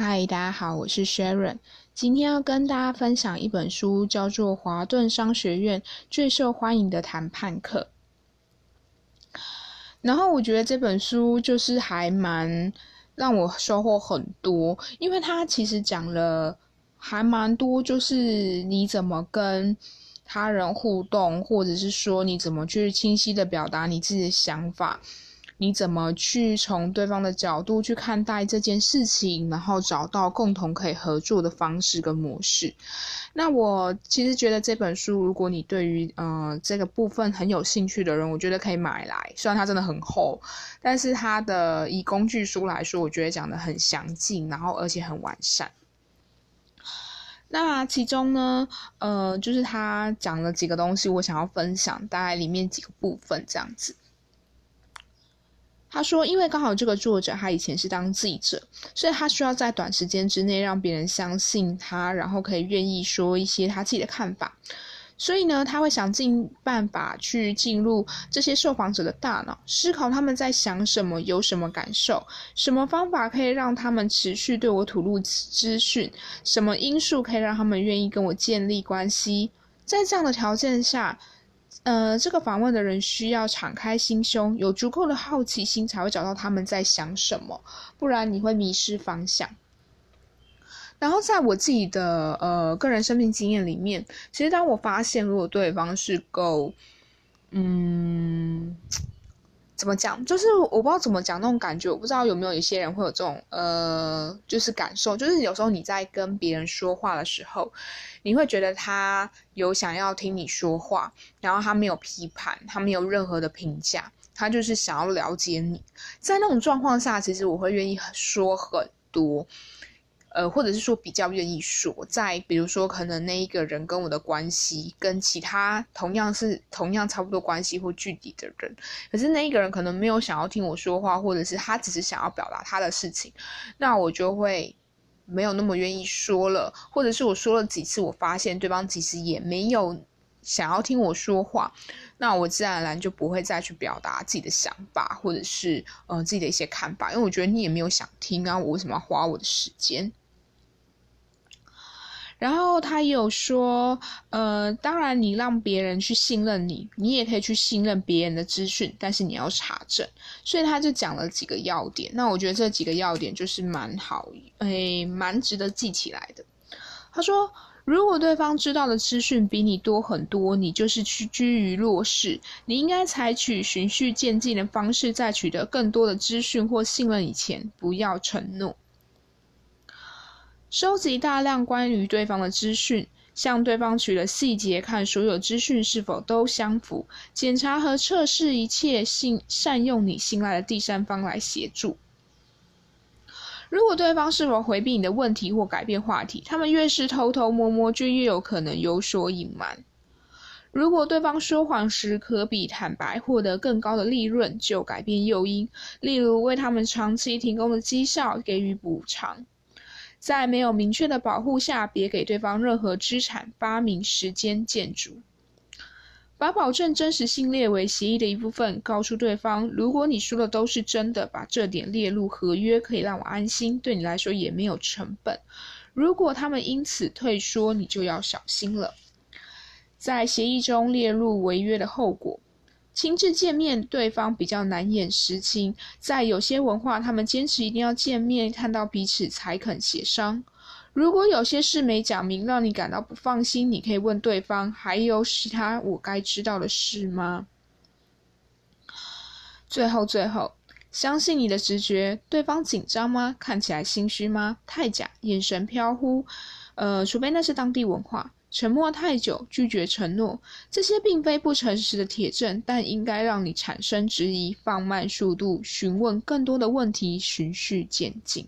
嗨，大家好，我是 Sharon。今天要跟大家分享一本书，叫做《华顿商学院最受欢迎的谈判课》。然后我觉得这本书就是还蛮让我收获很多，因为它其实讲了还蛮多，就是你怎么跟他人互动，或者是说你怎么去清晰的表达你自己的想法。你怎么去从对方的角度去看待这件事情，然后找到共同可以合作的方式跟模式？那我其实觉得这本书，如果你对于呃这个部分很有兴趣的人，我觉得可以买来。虽然它真的很厚，但是它的以工具书来说，我觉得讲的很详尽，然后而且很完善。那其中呢，呃，就是他讲了几个东西，我想要分享，大概里面几个部分这样子。他说：“因为刚好这个作者他以前是当记者，所以他需要在短时间之内让别人相信他，然后可以愿意说一些他自己的看法。所以呢，他会想尽办法去进入这些受访者的大脑，思考他们在想什么，有什么感受，什么方法可以让他们持续对我吐露资讯，什么因素可以让他们愿意跟我建立关系。在这样的条件下。”呃，这个访问的人需要敞开心胸，有足够的好奇心，才会找到他们在想什么，不然你会迷失方向。然后，在我自己的呃个人生命经验里面，其实当我发现如果对方是够，嗯。怎么讲？就是我不知道怎么讲那种感觉，我不知道有没有一些人会有这种呃，就是感受，就是有时候你在跟别人说话的时候，你会觉得他有想要听你说话，然后他没有批判，他没有任何的评价，他就是想要了解你。在那种状况下，其实我会愿意说很多。呃，或者是说比较愿意说，在比如说可能那一个人跟我的关系，跟其他同样是同样差不多关系或距离的人，可是那一个人可能没有想要听我说话，或者是他只是想要表达他的事情，那我就会没有那么愿意说了，或者是我说了几次，我发现对方其实也没有想要听我说话，那我自然而然就不会再去表达自己的想法，或者是呃自己的一些看法，因为我觉得你也没有想听啊，我为什么要花我的时间？然后他有说，呃，当然你让别人去信任你，你也可以去信任别人的资讯，但是你要查证。所以他就讲了几个要点。那我觉得这几个要点就是蛮好，诶，蛮值得记起来的。他说，如果对方知道的资讯比你多很多，你就是去居于弱势。你应该采取循序渐进的方式，在取得更多的资讯或信任以前，不要承诺。收集大量关于对方的资讯，向对方取了细节，看所有资讯是否都相符，检查和测试一切信善用你信赖的第三方来协助。如果对方是否回避你的问题或改变话题，他们越是偷偷摸摸，就越有可能有所隐瞒。如果对方说谎时可比坦白获得更高的利润，就改变诱因，例如为他们长期提供的绩效给予补偿。在没有明确的保护下，别给对方任何资产、发明、时间、建筑。把保证真实性列为协议的一部分，告诉对方：如果你说的都是真的，把这点列入合约，可以让我安心，对你来说也没有成本。如果他们因此退缩，你就要小心了。在协议中列入违约的后果。亲自见面，对方比较难掩实情。在有些文化，他们坚持一定要见面，看到彼此才肯协商。如果有些事没讲明，让你感到不放心，你可以问对方：还有其他我该知道的事吗？最后，最后，相信你的直觉。对方紧张吗？看起来心虚吗？太假，眼神飘忽。呃，除非那是当地文化。沉默太久，拒绝承诺，这些并非不诚实的铁证，但应该让你产生质疑，放慢速度，询问更多的问题，循序渐进。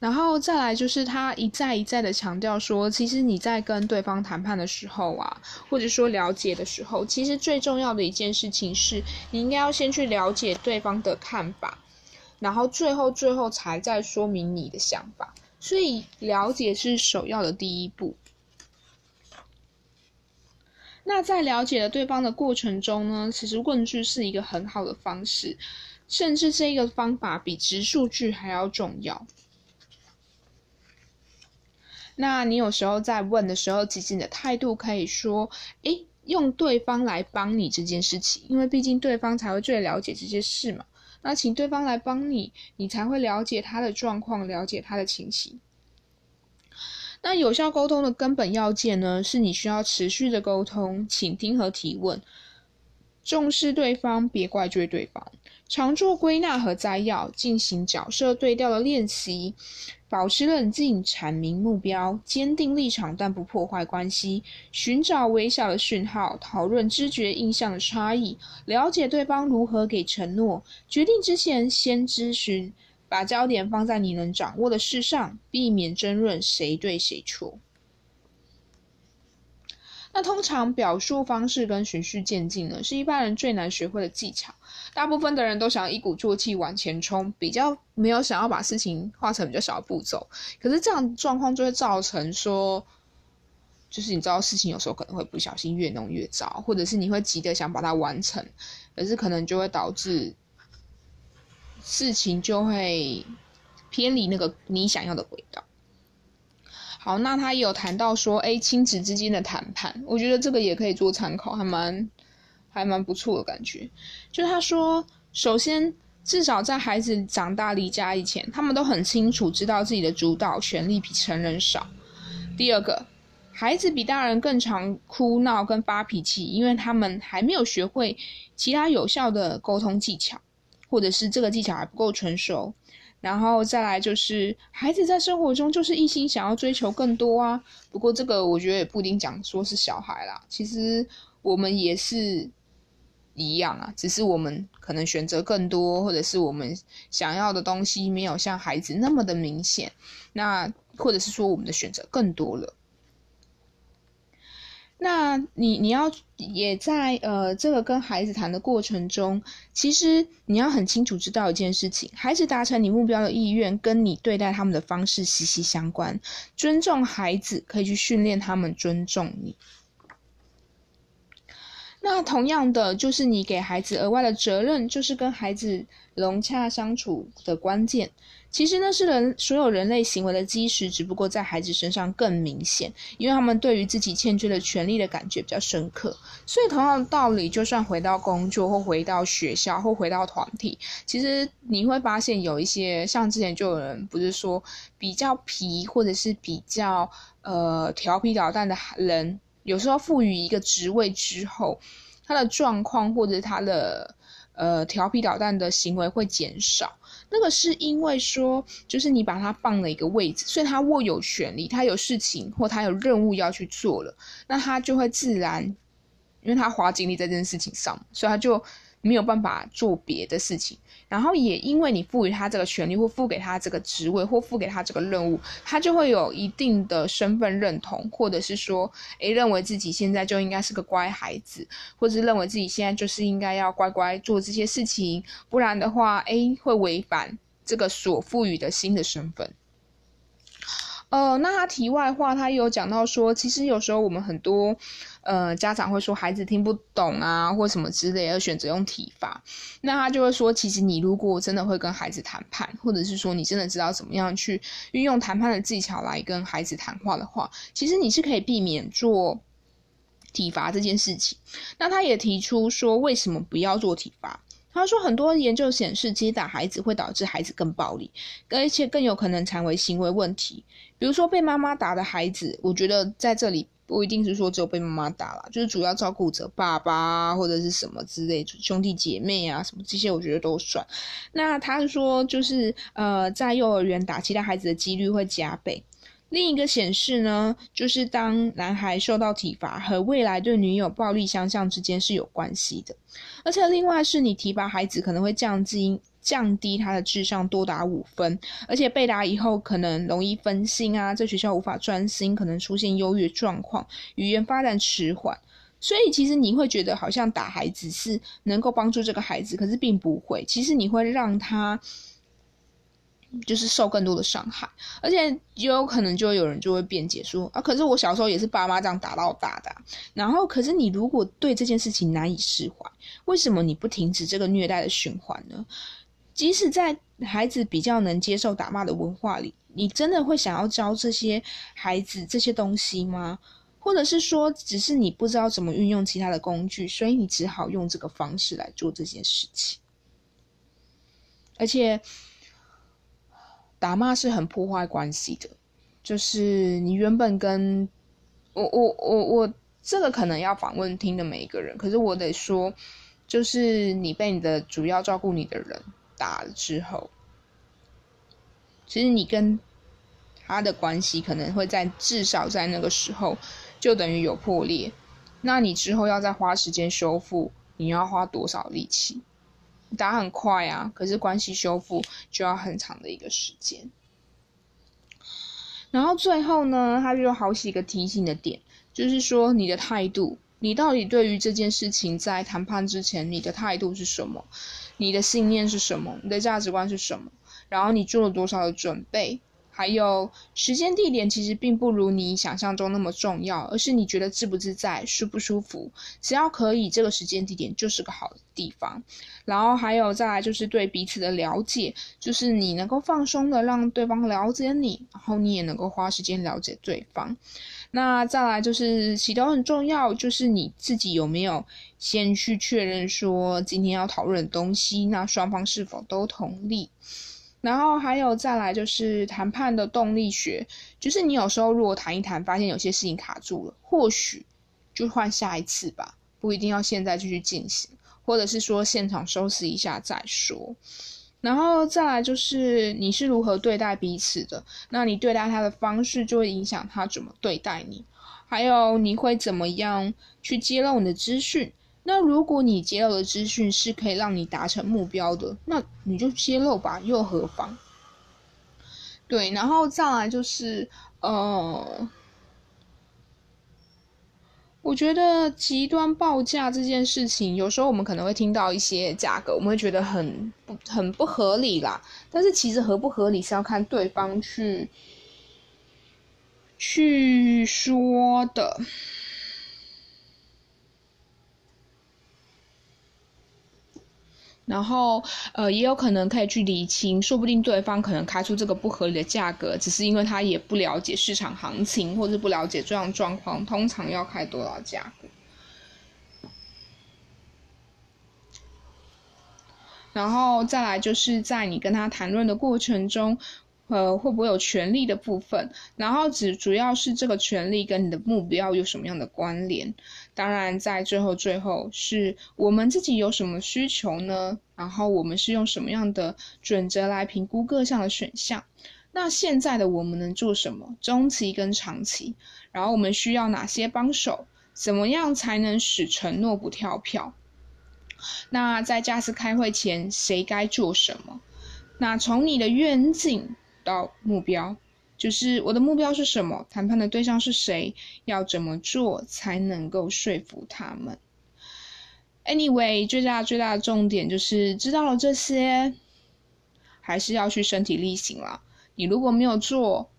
然后再来就是他一再一再的强调说，其实你在跟对方谈判的时候啊，或者说了解的时候，其实最重要的一件事情是，你应该要先去了解对方的看法，然后最后最后才再说明你的想法。所以了解是首要的第一步。那在了解了对方的过程中呢，其实问句是一个很好的方式，甚至这个方法比直数句还要重要。那你有时候在问的时候，其实你的态度可以说：“诶，用对方来帮你这件事情，因为毕竟对方才会最了解这些事嘛。那请对方来帮你，你才会了解他的状况，了解他的情形。那有效沟通的根本要件呢，是你需要持续的沟通、倾听和提问，重视对方，别怪罪对方。”常做归纳和摘要，进行角色对调的练习，保持冷静，阐明目标，坚定立场但不破坏关系，寻找微小的讯号，讨论知觉印象的差异，了解对方如何给承诺，决定之前先咨询，把焦点放在你能掌握的事上，避免争论谁对谁错。那通常表述方式跟循序渐进呢，是一般人最难学会的技巧。大部分的人都想一鼓作气往前冲，比较没有想要把事情化成比较小的步骤。可是这样状况就会造成说，就是你知道事情有时候可能会不小心越弄越糟，或者是你会急着想把它完成，可是可能就会导致事情就会偏离那个你想要的轨道。好，那他也有谈到说，哎，亲子之间的谈判，我觉得这个也可以做参考，还蛮还蛮不错的感觉。就他说，首先，至少在孩子长大离家以前，他们都很清楚知道自己的主导权力比成人少。第二个，孩子比大人更常哭闹跟发脾气，因为他们还没有学会其他有效的沟通技巧，或者是这个技巧还不够成熟。然后再来就是，孩子在生活中就是一心想要追求更多啊。不过这个我觉得也不一定讲说是小孩啦，其实我们也是一样啊，只是我们可能选择更多，或者是我们想要的东西没有像孩子那么的明显，那或者是说我们的选择更多了。那你你要也在呃这个跟孩子谈的过程中，其实你要很清楚知道一件事情：孩子达成你目标的意愿，跟你对待他们的方式息息相关。尊重孩子，可以去训练他们尊重你。那同样的，就是你给孩子额外的责任，就是跟孩子融洽相处的关键。其实呢，是人所有人类行为的基石，只不过在孩子身上更明显，因为他们对于自己欠缺的权利的感觉比较深刻。所以同样的道理，就算回到工作或回到学校或回到团体，其实你会发现有一些像之前就有人不是说比较皮或者是比较呃调皮捣蛋的人，有时候赋予一个职位之后，他的状况或者他的呃调皮捣蛋的行为会减少。那个是因为说，就是你把他放了一个位置，所以他握有权利，他有事情或他有任务要去做了，那他就会自然，因为他花精力在这件事情上，所以他就没有办法做别的事情。然后也因为你赋予他这个权利，或付给他这个职位，或付给他这个任务，他就会有一定的身份认同，或者是说，诶，认为自己现在就应该是个乖孩子，或者是认为自己现在就是应该要乖乖做这些事情，不然的话，诶，会违反这个所赋予的新的身份。呃，那他题外话，他有讲到说，其实有时候我们很多。呃，家长会说孩子听不懂啊，或什么之类，而选择用体罚。那他就会说，其实你如果真的会跟孩子谈判，或者是说你真的知道怎么样去运用谈判的技巧来跟孩子谈话的话，其实你是可以避免做体罚这件事情。那他也提出说，为什么不要做体罚？他说，很多研究显示，击打孩子会导致孩子更暴力，而且更有可能成为行为问题。比如说被妈妈打的孩子，我觉得在这里。不一定是说只有被妈妈打了，就是主要照顾者爸爸或者是什么之类兄弟姐妹啊什么这些，我觉得都算。那他说就是呃，在幼儿园打其他孩子的几率会加倍。另一个显示呢，就是当男孩受到体罚和未来对女友暴力相向之间是有关系的。而且另外是你提拔孩子可能会降低。降低他的智商多达五分，而且被打以后可能容易分心啊，在学校无法专心，可能出现优越状况，语言发展迟缓。所以其实你会觉得好像打孩子是能够帮助这个孩子，可是并不会。其实你会让他就是受更多的伤害，而且也有可能就有人就会辩解说啊，可是我小时候也是爸妈这样打到大的，然后可是你如果对这件事情难以释怀，为什么你不停止这个虐待的循环呢？即使在孩子比较能接受打骂的文化里，你真的会想要教这些孩子这些东西吗？或者是说，只是你不知道怎么运用其他的工具，所以你只好用这个方式来做这件事情，而且。打骂是很破坏关系的，就是你原本跟我我我我这个可能要访问听的每一个人，可是我得说，就是你被你的主要照顾你的人打了之后，其实你跟他的关系可能会在至少在那个时候就等于有破裂，那你之后要再花时间修复，你要花多少力气？打很快啊，可是关系修复就要很长的一个时间。然后最后呢，他就有好几个提醒的点，就是说你的态度，你到底对于这件事情在谈判之前，你的态度是什么？你的信念是什么？你的价值观是什么？然后你做了多少的准备？还有时间地点其实并不如你想象中那么重要，而是你觉得自不自在、舒不舒服，只要可以，这个时间地点就是个好地方。然后还有再来就是对彼此的了解，就是你能够放松的让对方了解你，然后你也能够花时间了解对方。那再来就是其都很重要，就是你自己有没有先去确认说今天要讨论的东西，那双方是否都同意。然后还有再来就是谈判的动力学，就是你有时候如果谈一谈，发现有些事情卡住了，或许就换下一次吧，不一定要现在继续进行，或者是说现场收拾一下再说。然后再来就是你是如何对待彼此的，那你对待他的方式就会影响他怎么对待你，还有你会怎么样去揭露你的资讯。那如果你揭露的资讯是可以让你达成目标的，那你就揭露吧，又何妨？对，然后再来就是，呃，我觉得极端报价这件事情，有时候我们可能会听到一些价格，我们会觉得很不很不合理啦。但是其实合不合理是要看对方去去说的。然后，呃，也有可能可以去理清，说不定对方可能开出这个不合理的价格，只是因为他也不了解市场行情，或者不了解这样状况，通常要开多少价格。然后再来就是在你跟他谈论的过程中。呃，会不会有权利的部分？然后只主要是这个权利跟你的目标有什么样的关联？当然，在最后最后是我们自己有什么需求呢？然后我们是用什么样的准则来评估各项的选项？那现在的我们能做什么？中期跟长期？然后我们需要哪些帮手？怎么样才能使承诺不跳票？那在下次开会前，谁该做什么？那从你的愿景。到目标，就是我的目标是什么？谈判的对象是谁？要怎么做才能够说服他们？Anyway，最大最大的重点就是知道了这些，还是要去身体力行了。你如果没有做，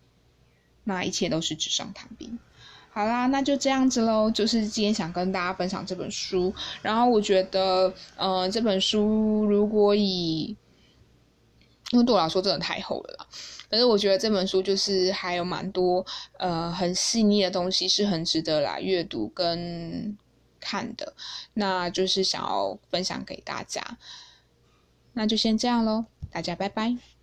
那一切都是纸上谈兵。好啦，那就这样子喽。就是今天想跟大家分享这本书，然后我觉得，呃，这本书如果以因为对我来说真的太厚了啦。可是我觉得这本书就是还有蛮多呃很细腻的东西，是很值得来阅读跟看的。那就是想要分享给大家，那就先这样喽，大家拜拜。